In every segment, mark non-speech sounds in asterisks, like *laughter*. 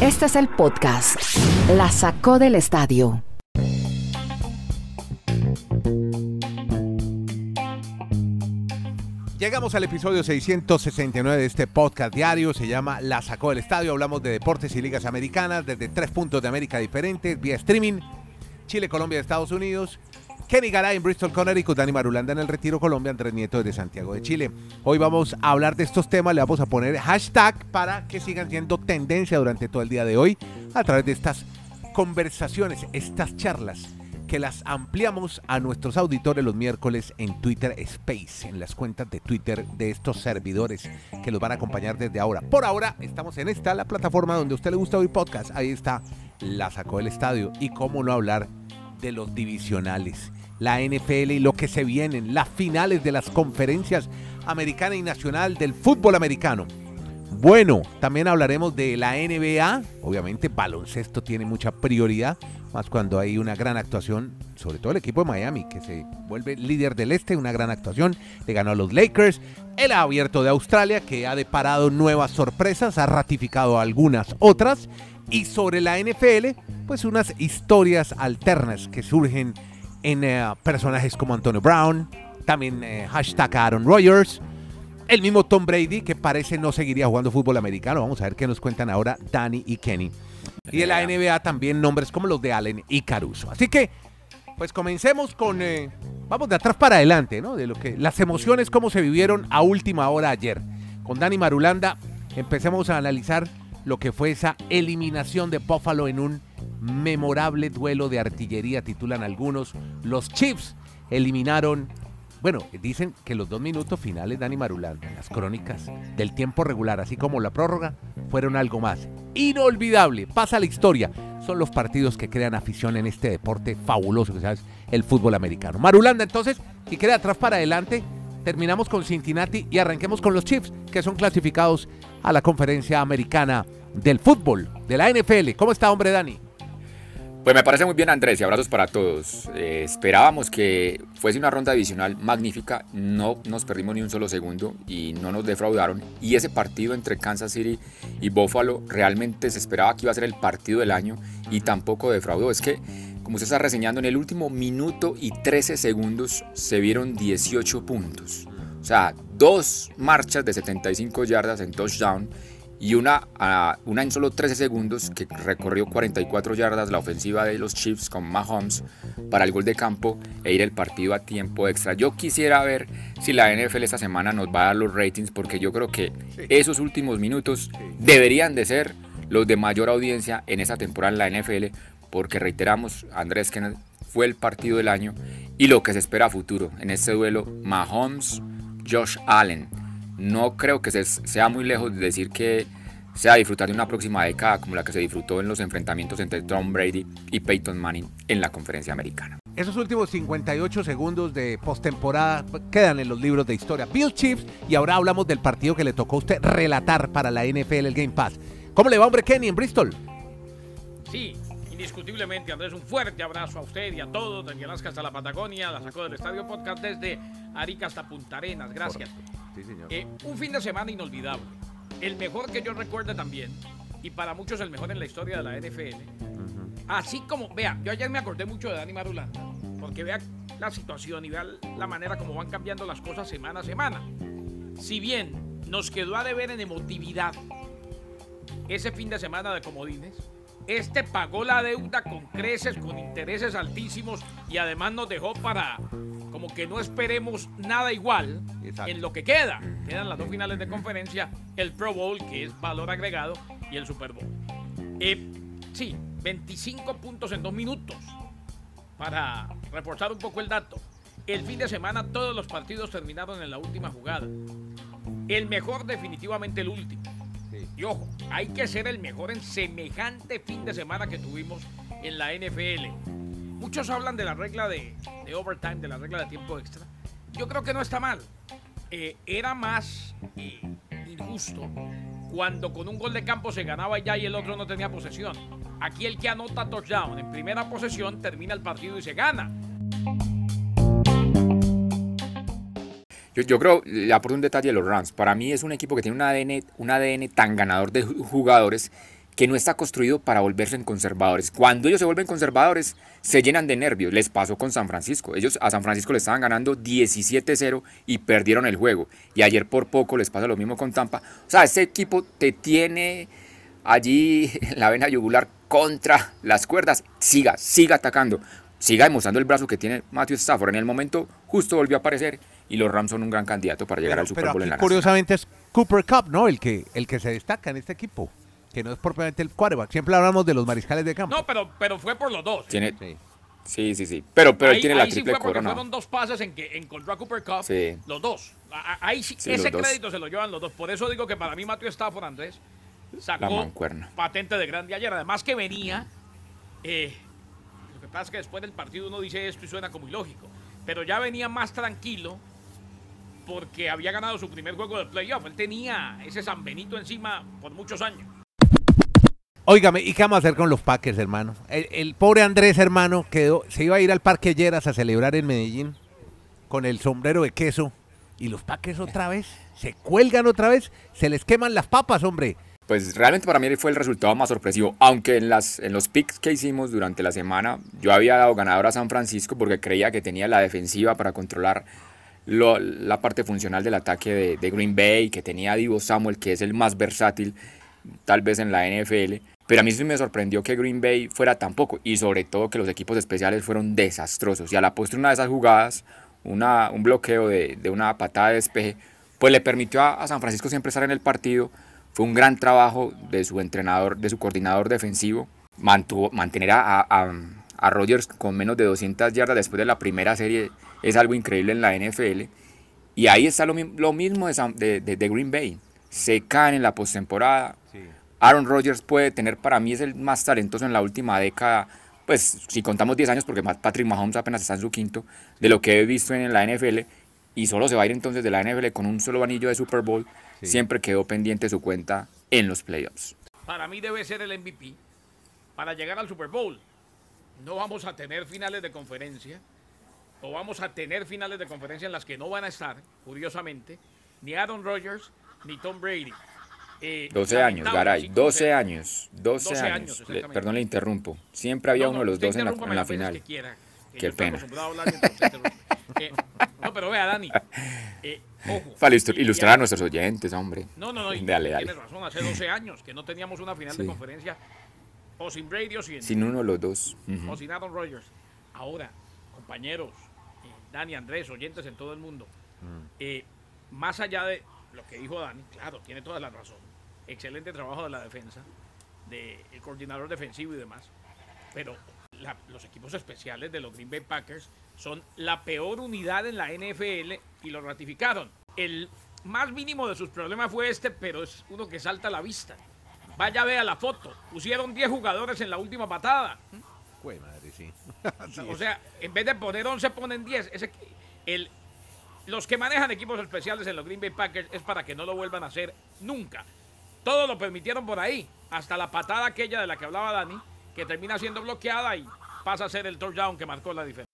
Este es el podcast. La sacó del estadio. Llegamos al episodio 669 de este podcast diario, se llama La sacó del estadio, hablamos de deportes y ligas americanas desde tres puntos de América diferentes, vía streaming, Chile, Colombia, Estados Unidos, Kenny Garay en Bristol, Connecticut, Dani Marulanda en el Retiro, Colombia, Andrés Nieto desde Santiago de Chile. Hoy vamos a hablar de estos temas, le vamos a poner hashtag para que sigan siendo tendencia durante todo el día de hoy a través de estas conversaciones, estas charlas que las ampliamos a nuestros auditores los miércoles en Twitter Space, en las cuentas de Twitter de estos servidores que los van a acompañar desde ahora. Por ahora estamos en esta, la plataforma donde a usted le gusta oír podcast. Ahí está, la sacó del estadio. Y cómo no hablar de los divisionales, la NFL y lo que se vienen, las finales de las conferencias americana y nacional del fútbol americano. Bueno, también hablaremos de la NBA. Obviamente, baloncesto tiene mucha prioridad, más cuando hay una gran actuación, sobre todo el equipo de Miami, que se vuelve líder del este, una gran actuación. Le ganó a los Lakers. El abierto de Australia, que ha deparado nuevas sorpresas, ha ratificado algunas otras. Y sobre la NFL, pues unas historias alternas que surgen en eh, personajes como Antonio Brown, también eh, hashtag Aaron Rodgers el mismo Tom Brady, que parece no seguiría jugando fútbol americano. Vamos a ver qué nos cuentan ahora Danny y Kenny. Y de la NBA también nombres como los de Allen y Caruso. Así que, pues comencemos con, eh, vamos de atrás para adelante, ¿no? De lo que, las emociones, cómo se vivieron a última hora ayer. Con Dani Marulanda, empecemos a analizar lo que fue esa eliminación de Buffalo en un memorable duelo de artillería, titulan algunos. Los Chiefs eliminaron bueno, dicen que los dos minutos finales, Dani Marulanda, las crónicas del tiempo regular, así como la prórroga, fueron algo más. Inolvidable, pasa la historia. Son los partidos que crean afición en este deporte fabuloso que sabes, el fútbol americano. Marulanda, entonces, si queda atrás para adelante, terminamos con Cincinnati y arranquemos con los Chiefs, que son clasificados a la conferencia americana del fútbol, de la NFL. ¿Cómo está, hombre, Dani? Pues me parece muy bien Andrés y abrazos para todos. Eh, esperábamos que fuese una ronda divisional magnífica, no nos perdimos ni un solo segundo y no nos defraudaron. Y ese partido entre Kansas City y Buffalo realmente se esperaba que iba a ser el partido del año y tampoco defraudó. Es que, como se está reseñando, en el último minuto y 13 segundos se vieron 18 puntos. O sea, dos marchas de 75 yardas en touchdown y una, una en solo 13 segundos que recorrió 44 yardas la ofensiva de los Chiefs con Mahomes para el gol de campo e ir el partido a tiempo extra. Yo quisiera ver si la NFL esta semana nos va a dar los ratings porque yo creo que esos últimos minutos deberían de ser los de mayor audiencia en esta temporada en la NFL porque reiteramos, Andrés Kenneth fue el partido del año y lo que se espera a futuro en este duelo Mahomes Josh Allen no creo que sea muy lejos de decir que sea disfrutar de una próxima década como la que se disfrutó en los enfrentamientos entre Tom Brady y Peyton Manning en la conferencia americana. Esos últimos 58 segundos de postemporada quedan en los libros de historia. Bill Chiefs y ahora hablamos del partido que le tocó a usted relatar para la NFL, el Game Pass. ¿Cómo le va, hombre Kenny, en Bristol? Sí, indiscutiblemente, Andrés, un fuerte abrazo a usted y a todos, desde Alaska hasta la Patagonia, la sacó del Estadio Podcast desde Arica hasta Punta Arenas, gracias. Sí, señor. Eh, un fin de semana inolvidable, el mejor que yo recuerde también, y para muchos el mejor en la historia de la NFL. Así como, vea, yo ayer me acordé mucho de Dani Marulanda, porque vea la situación y vea la manera como van cambiando las cosas semana a semana. Si bien nos quedó a deber en emotividad ese fin de semana de comodines, este pagó la deuda con creces, con intereses altísimos y además nos dejó para como que no esperemos nada igual en lo que queda. Quedan las dos finales de conferencia, el Pro Bowl, que es valor agregado, y el Super Bowl. Eh, sí, 25 puntos en dos minutos. Para reforzar un poco el dato, el fin de semana todos los partidos terminaron en la última jugada. El mejor definitivamente el último. Y ojo, hay que ser el mejor en semejante fin de semana que tuvimos en la NFL. Muchos hablan de la regla de, overtime, de la regla de tiempo extra. Yo creo que no está mal. Eh, era más eh, injusto cuando con un gol de campo se ganaba ya y el otro no tenía posesión. Aquí el que anota touchdown en primera posesión termina el partido y se gana. Yo, creo, le aporto un detalle de los Rams. Para mí es un equipo que tiene un ADN, un ADN tan ganador de jugadores que no está construido para volverse en conservadores. Cuando ellos se vuelven conservadores, se llenan de nervios. Les pasó con San Francisco. Ellos a San Francisco le estaban ganando 17-0 y perdieron el juego. Y ayer por poco les pasa lo mismo con Tampa. O sea, este equipo te tiene allí la vena yugular contra las cuerdas. Siga, siga atacando. Siga demostrando el brazo que tiene Matthew Stafford. En el momento justo volvió a aparecer y los Rams son un gran candidato para llegar al Super Bowl en la Curiosamente es Cooper Cup, ¿no? El que, el que se destaca en este equipo que no es propiamente el quarterback. Siempre hablamos de los mariscales de campo. No, pero, pero fue por los dos. Tiene, sí. sí, sí, Pero, pero él tiene la triple sí corona. Fueron dos pases en que encontró a Cooper Cup. Sí. Los dos. Ahí sí, ese crédito se lo llevan los dos. Por eso digo que para mí Matthew Stafford, Andrés, sacó patente de grande ayer. Además que venía... Eh, lo que pasa es que después del partido uno dice esto y suena como ilógico. Pero ya venía más tranquilo porque había ganado su primer juego de playoff. Él tenía ese San Benito encima por muchos años. Óigame, ¿y qué vamos a hacer con los Packers, hermano? El, pobre Andrés, hermano, quedó, se iba a ir al Parque Lleras a celebrar en Medellín con el sombrero de queso. Y los Packers otra vez, se cuelgan otra vez, se les queman las papas, hombre. Pues realmente para mí fue el resultado más sorpresivo, aunque en, las, en los picks que hicimos durante la semana yo había dado ganador a San Francisco porque creía que tenía la defensiva para controlar la parte funcional del ataque de, de, Green Bay, que tenía a Divo Samuel, que es el más versátil tal vez en la NFL. Pero a mí sí me sorprendió que Green Bay fuera tan poco y sobre todo que los equipos especiales fueron desastrosos. Y a la postre una de esas jugadas, una, un bloqueo de, de, una patada de despeje, pues le permitió a, San Francisco siempre estar en el partido. Fue un gran trabajo de su entrenador, de su coordinador defensivo. Mantuvo, mantener a, a, a Rodgers con menos de 200 yardas después de la primera serie es algo increíble en la NFL. Y ahí está lo, lo mismo de, de, de, Green Bay. Se caen en la postemporada, Aaron Rodgers puede tener, para mí es el más talentoso en la última década, pues si contamos 10 años, porque Patrick Mahomes apenas está en su quinto, de lo que he visto en la NFL, y solo se va a ir entonces de la NFL con un solo anillo de Super Bowl, siempre quedó pendiente su cuenta en los playoffs. Para mí debe ser el MVP para llegar al Super Bowl. No vamos a tener finales de conferencia, o vamos a tener finales de conferencia en las que no van a estar, curiosamente, ni Aaron Rodgers ni Tom Brady. 12 eh, años, Garay, 12 años, 12, años. perdón, le interrumpo. Siempre había uno de los dos en la, final. Qué pena. *laughs* Eh, no, pero vea, Dani. Eh, Para ilustrar a nuestros oyentes, hombre. No, no, no. Dale, dale. Tienes razón, hace 12 años que no teníamos una final de conferencia o sin Brady o sin. Sin uno de los dos. O sin Adam Rogers. Ahora, compañeros, Dani, Andrés, oyentes en todo el mundo. Mm. más allá de lo que dijo Dani, claro, tiene toda la razón excelente trabajo de la defensa, del coordinador defensivo y demás. Pero los equipos especiales de los Green Bay Packers son la peor unidad en la NFL y lo ratificaron. El más mínimo de sus problemas fue este, pero es uno que salta a la vista. Vaya, vea la foto. Pusieron 10 jugadores en la última patada. madre, sí. *laughs* o sea, en vez de poner 11, ponen 10. Ese, el, los que manejan equipos especiales en los Green Bay Packers es para que no lo vuelvan a hacer nunca. Todo lo permitieron por ahí. Hasta la patada aquella de la que hablaba Dani, que termina siendo bloqueada y pasa a ser el touchdown que marcó la diferencia.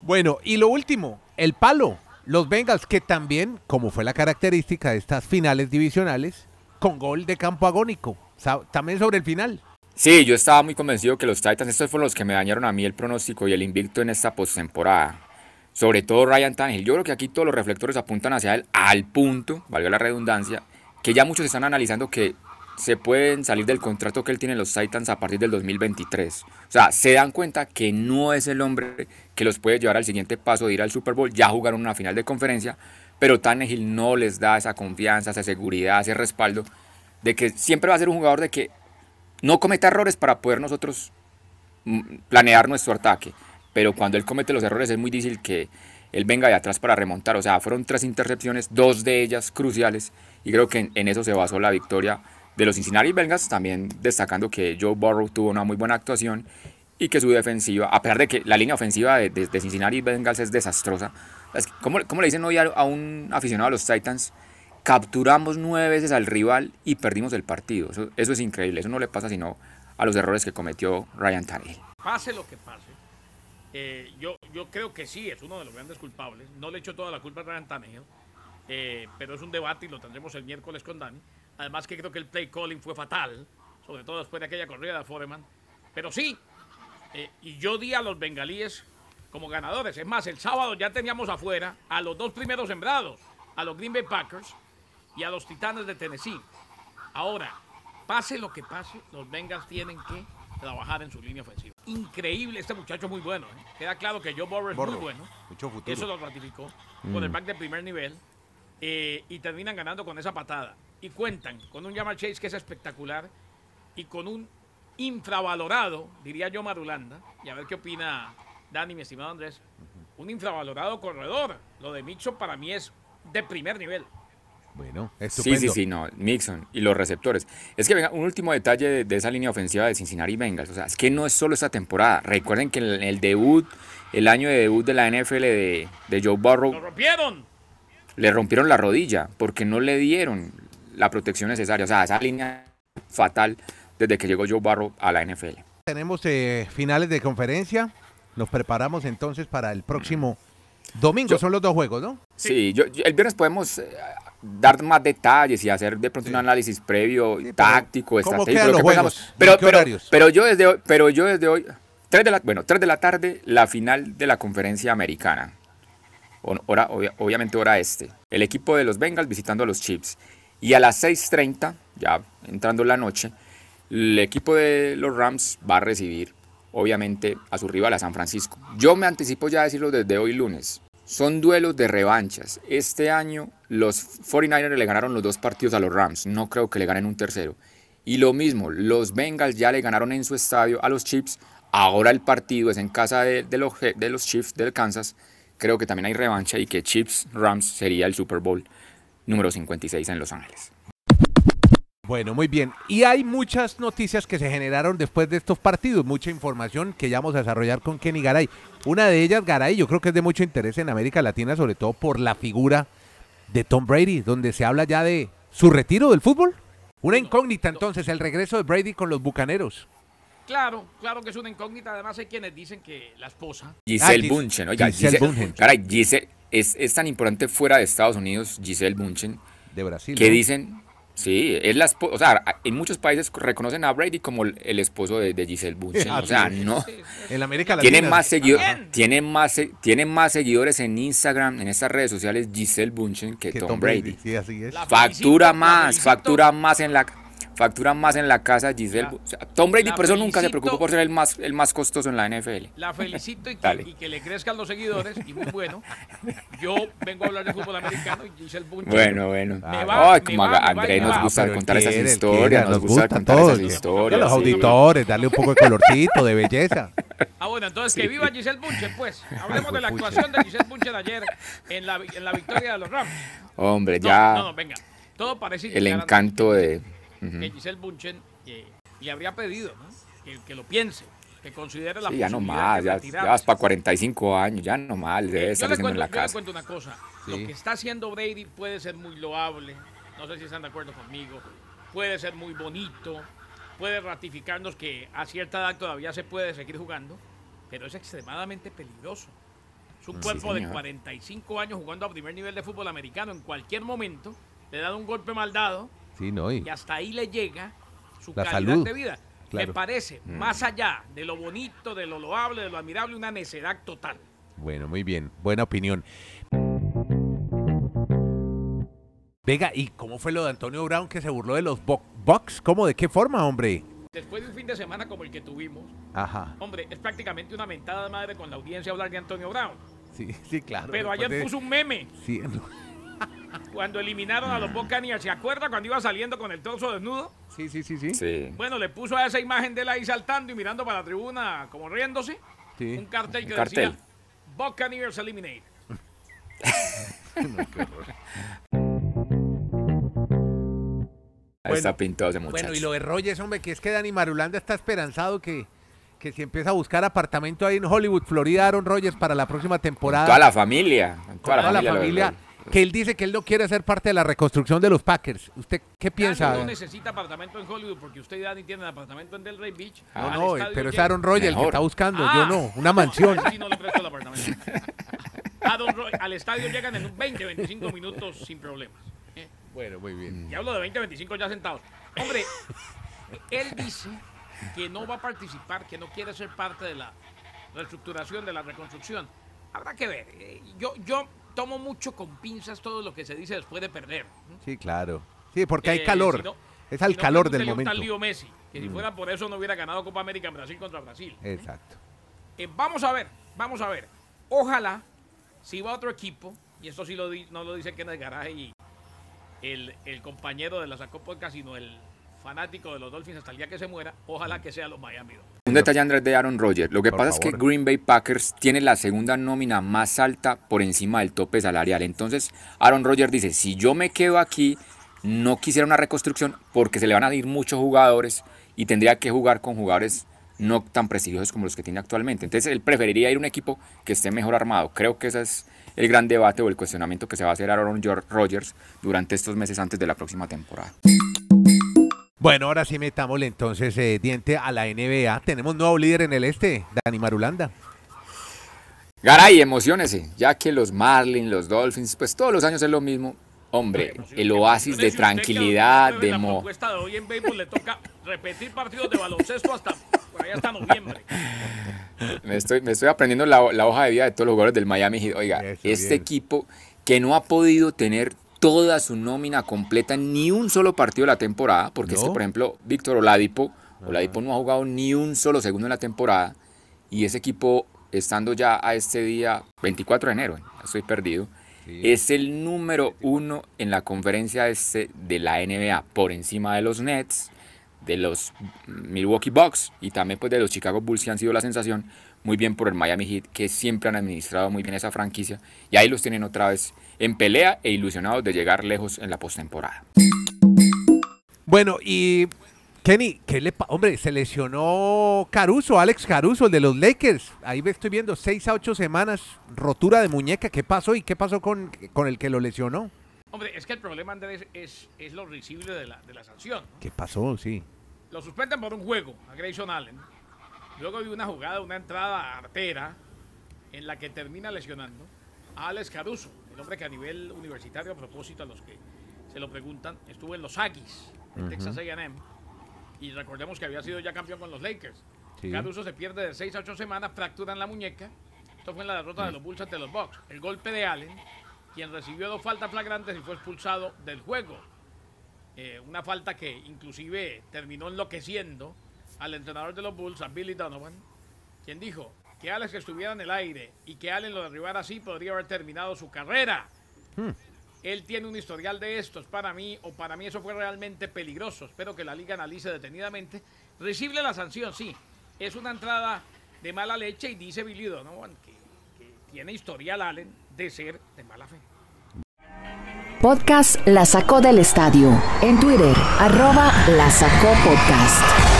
Bueno, y lo último, el palo. Los Bengals, que también, como fue la característica de estas finales divisionales, con gol de campo agónico. También sobre el final. Sí, yo estaba muy convencido que los Titans, estos fueron los que me dañaron a mí el pronóstico y el invicto en esta postemporada. Sobre todo Ryan Tannehill. Yo creo que aquí todos los reflectores apuntan hacia él al punto, valga la redundancia, que ya muchos están analizando que se pueden salir del contrato que él tiene en los Titans a partir del 2023. O sea, se dan cuenta que no es el hombre que los puede llevar al siguiente paso de ir al Super Bowl. Ya jugaron una final de conferencia, pero Tannehill no les da esa confianza, esa seguridad, ese respaldo de que siempre va a ser un jugador de que no cometa errores para poder nosotros mm, planear nuestro ataque. Pero cuando él comete los errores es muy difícil que él venga de atrás para remontar. O sea, fueron tres intercepciones, dos de ellas cruciales y creo que en, eso se basó la victoria de los Cincinnati Bengals, también destacando que Joe Burrow tuvo una muy buena actuación y que su defensiva, a pesar de que la línea ofensiva de, de, Cincinnati Bengals es desastrosa, ¿cómo, ¿cómo, le dicen hoy a, un aficionado a los Titans? Capturamos nueve veces al rival y perdimos el partido. Eso, eso es increíble, eso no le pasa sino a los errores que cometió Ryan Tannehill. Pase lo que pase, eh, yo, yo creo que sí, es uno de los grandes culpables. No le echo toda la culpa a Ryan Tannehill. Eh, pero es un debate y lo tendremos el miércoles con Dani. Además que creo que el play calling fue fatal sobre todo después de aquella corrida de Foreman. Pero sí, eh, y yo di a los bengalíes como ganadores. Es más, el sábado ya teníamos afuera a los dos primeros sembrados, a los Green Bay Packers y a los Titanes de Tennessee. Ahora, pase lo que pase, los Bengals tienen que trabajar en su línea ofensiva. Increíble, este muchacho muy bueno. ¿eh? Queda claro que Joe Burrow es muy bueno. Mucho futuro. Eso lo ratificó. Con el back de primer nivel. Eh, y terminan ganando con esa patada. Y cuentan con un Jamal Chase que es espectacular y con un infravalorado, diría yo Marulanda, y a ver qué opina Dani, mi estimado Andrés, un infravalorado corredor. Lo de Mixon para mí es de primer nivel. Bueno, estupendo. Sí, sí, sí, no, Mixon y los receptores. Es que venga, un último detalle de, esa línea ofensiva de Cincinnati Bengals. O sea, es que no es solo esta temporada. Recuerden que el, el debut, el año de debut de la NFL de, de Joe Burrow. ¡Lo rompieron! Le rompieron la rodilla porque no le dieron la protección necesaria. O sea, esa línea fatal desde que llegó Joe Burrow a la NFL. Tenemos eh, finales de conferencia. Nos preparamos entonces para el próximo domingo. Son los dos juegos, ¿no? Sí, yo, el viernes podemos eh, dar más detalles y hacer de pronto un análisis previo, táctico, estratégico. Pero, pero, yo desde hoy, pero yo desde hoy, 3 de la, bueno, 3 de la tarde, la final de la conferencia americana. Hora, obviamente hora este. El equipo de los Bengals visitando a los Chiefs. Y a las 6.30, ya entrando la noche, el equipo de los Rams va a recibir, obviamente, a su rival, a San Francisco. Yo me anticipo ya a decirlo desde hoy lunes. Son duelos de revanchas. Este año los 49ers le ganaron los dos partidos a los Rams. No creo que le ganen un tercero. Y lo mismo, los Bengals ya le ganaron en su estadio a los Chiefs. Ahora el partido es en casa de, los, de los Chiefs del Kansas. Creo que también hay revancha y que Chiefs Rams sería el Super Bowl número 56 en Los Ángeles. Bueno, muy bien. Y hay muchas noticias que se generaron después de estos partidos, mucha información que ya vamos a desarrollar con Kenny Garay. Una de ellas, Garay, yo creo que es de mucho interés en América Latina, sobre todo por la figura de Tom Brady, donde se habla ya de su retiro del fútbol. Una incógnita entonces, el regreso de Brady con los Bucaneros. Claro, claro que es una incógnita. Además hay quienes dicen que la esposa... Giselle ah, Bunchen, oiga, Giselle, Bunchen. Caray, Giselle, es, es, tan importante fuera de Estados Unidos, Giselle Bunchen. De Brasil. Que dicen Sí, es la o sea, en muchos países reconocen a Brady como el, esposo de, Giselle Bündchen. o sea, no. En América Latina. Tiene más, tiene, más, tiene más seguidores en Instagram, en estas redes sociales, Giselle Bündchen que, Tom, Brady. Sí, así es. Factura más, factura más en la factura más en la casa Giselle. Tom Brady por eso nunca se preocupó por ser el más, el más costoso en la NFL. La felicito *laughs* y que, le crezcan los seguidores y muy bueno. Yo vengo a hablar de fútbol americano y Giselle Bunch. Bueno, bueno. Ay, como a Andrés nos gusta contar esas historias, nos, gusta contar esas historias. los auditores, darle un poco de colorcito, de belleza. Ah, bueno, entonces que viva Giselle Bunche, pues. Hablemos de la actuación de Giselle Bunche de ayer en la, en la victoria de los Rams. Hombre, ya. No, no, venga. Todo parece El encanto de que Giselle Bunchen eh, le habría pedido que, lo piense, que considere la sí, ya no más, ya, vas para 45 años, ya no más, debe eh, estar haciendo en la casa. Yo le cuento una cosa, lo que está haciendo Brady puede ser muy loable, no sé si están de acuerdo conmigo, puede ser muy bonito, puede ratificarnos que a cierta edad todavía se puede seguir jugando, pero es extremadamente peligroso. Es un cuerpo de 45 años jugando a primer nivel de fútbol americano. En cualquier momento le da un golpe mal dado y, hasta ahí le llega su calidad de vida. Me parece, mm. más allá de lo bonito, de lo loable, de lo admirable, una necedad total. Bueno, muy bien. Buena opinión. Venga, ¿y cómo fue lo de Antonio Brown que se burló de los Bucks? ¿Cómo? ¿De qué forma, hombre? Después de un fin de semana como el que tuvimos, Ajá. hombre, es prácticamente una mentada madre con la audiencia hablar de Antonio Brown. Sí, sí, claro. Pero ayer puso un meme. Sí, *laughs* cuando eliminaron a los Buccaneers. ¿Se acuerda cuando iba saliendo con el torso desnudo? Sí, sí, sí, sí. Bueno, le puso a esa imagen de él ahí saltando y mirando para la tribuna como riéndose. Un cartel que decía Buccaneers Eliminate. *laughs* está pintado ese muchacho. Bueno, y lo de Rogers, hombre, que es que Dani Marulanda está esperanzado que, que si empieza a buscar apartamento ahí en Hollywood, Florida, Aaron Rodgers para la próxima temporada. toda la familia. Toda, la familia que él dice que él no quiere ser parte de la reconstrucción de los Packers. ¿Usted qué piensa? no necesita apartamento en Hollywood porque usted ya ni tiene apartamento en Delray Beach. No, no, pero es Aaron Rodgers el que está buscando, yo ah. no, una mansión. Sí, no le presto el apartamento. *laughs* al estadio llegan en 20, 25 minutos sin problemas. Bueno, muy bien. Y hablo de 20, 25 ya sentados. Hombre, Él dice que no va a participar, que no quiere ser parte de la reestructuración, de la reconstrucción. Habrá que ver. Eh, yo, yo tomo mucho con pinzas todo lo que se dice después de perder. Sí, claro. Sí, porque hay eh, calor. es al calor del momento. Lío Messi, que si mm. fuera por eso no hubiera ganado Copa América en Brasil contra Brasil. Exacto. Eh, vamos a ver, vamos a ver. Ojalá, si va otro equipo, y esto sí lo no lo dice Kenneth Garaje y el, el compañero de la Sacó Podcast, sino el fanático de los Dolphins hasta el día que se muera, ojalá que sea los Miami Un detalle, Andrés, de Aaron Rodgers. Lo que pasa es que Green Bay Packers tiene la segunda nómina más alta por encima del tope salarial. Entonces, Aaron Rodgers dice, si yo me quedo aquí, no quisiera una reconstrucción porque se le van a ir muchos jugadores y tendría que jugar con jugadores no tan prestigiosos como los que tiene actualmente. Entonces, él preferiría ir a un equipo que esté mejor armado. Creo que ese es el gran debate o el cuestionamiento que se va a hacer a Aaron Rodgers durante estos meses antes de la próxima temporada. Bueno, ahora sí metámosle entonces eh, diente a la NBA. Tenemos nuevo líder en el este, Dani Marulanda. Garay, emocionese, ya que los Marlins, los Dolphins, pues todos los años es lo mismo. Hombre, el oasis de tranquilidad, de mo. de hoy en béisbol le toca repetir partidos de baloncesto hasta por hasta noviembre. *laughs* Me estoy, me estoy aprendiendo la, hoja de vida de todos los jugadores del Miami Heat. Oiga, este equipo que no ha podido tener toda su nómina completa, ni un solo partido de la temporada, porque este, por ejemplo, Víctor Oladipo, Oladipo no ha jugado ni un solo segundo en la temporada, y ese equipo, estando ya a este día, 24 de enero, estoy perdido, es el número uno en la conferencia este de la NBA, por encima de los Nets, de los Milwaukee Bucks y también pues de los Chicago Bulls que han sido la sensación, muy bien por el Miami Heat, que siempre han administrado muy bien esa franquicia, y ahí los tienen otra vez en pelea e ilusionados de llegar lejos en la postemporada. Bueno, y Kenny, ¿qué le hombre, se lesionó Caruso, Alex Caruso, el de los Lakers. Ahí estoy viendo seis a ocho semanas, rotura de muñeca. ¿Qué pasó y qué pasó con, con el que lo lesionó? Hombre, es que el problema, Andrés, es, es lo risible de la, de la sanción. ¿Qué pasó? Sí. Lo suspenden por un juego a Grayson Allen. Luego de una jugada, una entrada artera en la que termina lesionando a Alex Caruso, el hombre que a nivel universitario, a propósito a los que se lo preguntan, estuvo en los Aggies, en Texas AM, y recordemos que había sido ya campeón con los Lakers. Caruso se pierde de 6 a 8 semanas, fractura en la muñeca. Esto fue en la derrota de los Bulls ante los Bucks. El golpe de Allen, quien recibió dos faltas flagrantes y fue expulsado del juego. Eh, una falta que inclusive terminó enloqueciendo al entrenador de los Bulls, a Billy Donovan, quien dijo que Alex estuviera en el aire y que Allen lo derribara así podría haber terminado su carrera. Hmm. Él tiene un historial de estos para mí, o para mí eso fue realmente peligroso. Espero que la liga analice detenidamente. Recibe la sanción, sí. Es una entrada de mala leche y dice Billy Donovan que, que tiene historial Allen de ser de mala fe. Podcast La Sacó del Estadio. En Twitter, arroba La Sacó Podcast.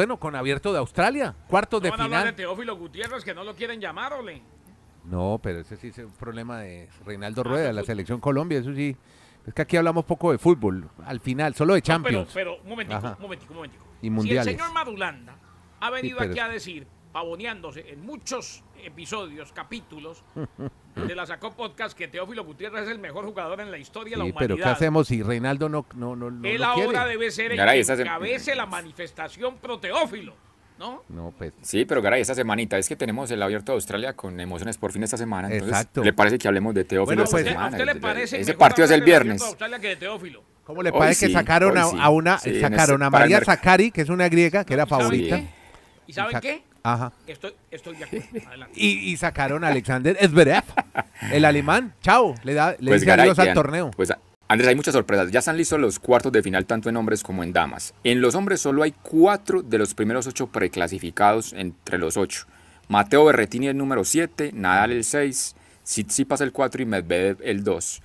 Bueno, con abierto de Australia, cuartos de final. de Teófilo Gutiérrez que no lo quieren llamar, ole. No, pero ese sí es un problema de Reinaldo ah, Rueda, de la selección Colombia, eso sí. Es que aquí hablamos poco de fútbol, al final, solo de Champions. pero, un momentico, un momentico, un momentico. Y mundiales. Si el señor Madulanda ha venido aquí a decir, pavoneándose en muchos episodios, capítulos *laughs* de la Sacó Podcast que Teófilo Gutiérrez es el mejor jugador en la historia de la humanidad. pero ¿qué hacemos si Reinaldo no, no, no, Él ahora debe ser el que encabece la manifestación pro Teófilo. ¿No? No, pues. Sí, pero Garay, esta semanita es que tenemos el abierto de Australia con emociones por fin esta semana. Exacto. ¿Le parece que hablemos de Teófilo esta pues, semana? ¿A usted le parece Ese partido es el viernes. Australia que de Teófilo? ¿Cómo le parece que sacaron a, una, sacaron a María Zakari, que es una griega, que era favorita? ¿Y saben qué? Ajá. Estoy, estoy de acuerdo. *laughs* Y, y, sacaron a Alexander Zverev, el alemán. Chao, le, da, le pues dice adiós al torneo. Pues Andrés, hay muchas sorpresas. Ya están listos los cuartos de final tanto en hombres como en damas. En los hombres solo hay cuatro de los primeros ocho preclasificados entre los ocho. Mateo Berretini el número 7, Nadal el 6, Tsitsipas el 4 y Medvedev el 2.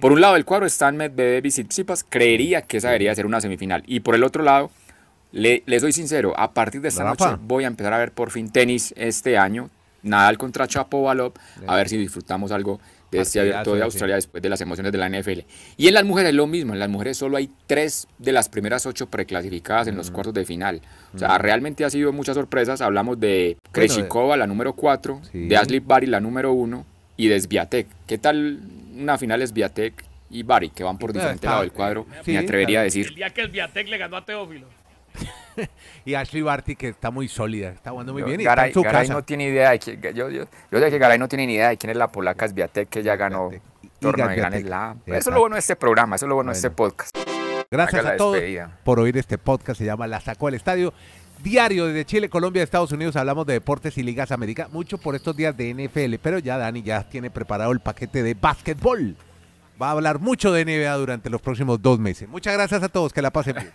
Por un lado del cuadro están Medvedev y Tsitsipas. Creería que esa debería ser una semifinal. Y por el otro lado le, soy sincero, a partir de esta noche voy a empezar a ver por fin tenis este año. Nadal contra Chapo Balop, a ver si disfrutamos algo de este abierto de Australia después de las emociones de la NFL. Y en las mujeres lo mismo, en las mujeres solo hay tres de las primeras ocho preclasificadas en los mm. cuartos de final. O sea, mm. realmente ha sido muchas sorpresas. Hablamos de Kreshikova, la número cuatro, de Ashley Barry, la número uno, y de Sviatek. ¿Qué tal una final Sviatek y Barry, que van por diferente lado del cuadro? me atrevería a decir. El día que Sviatek le ganó a Teófilo. *laughs* y Ashley Barty, que está muy sólida, está jugando muy bien. Y Garay, no tiene idea de quién, yo, yo, yo, sé que Garay no tiene ni idea de quién es la polaca Sviatek que ya ganó torneo de Gran Slam. Eso es lo bueno de este programa, eso es lo bueno, de este podcast. Gracias a todos por oír este podcast, se llama La Sacó al Estadio. Diario desde Chile, Colombia, Estados Unidos, hablamos de deportes y ligas América, mucho por estos días de NFL, pero ya Dani ya tiene preparado el paquete de básquetbol. Va a hablar mucho de NBA durante los próximos dos meses. Muchas gracias a todos, que la pasen bien.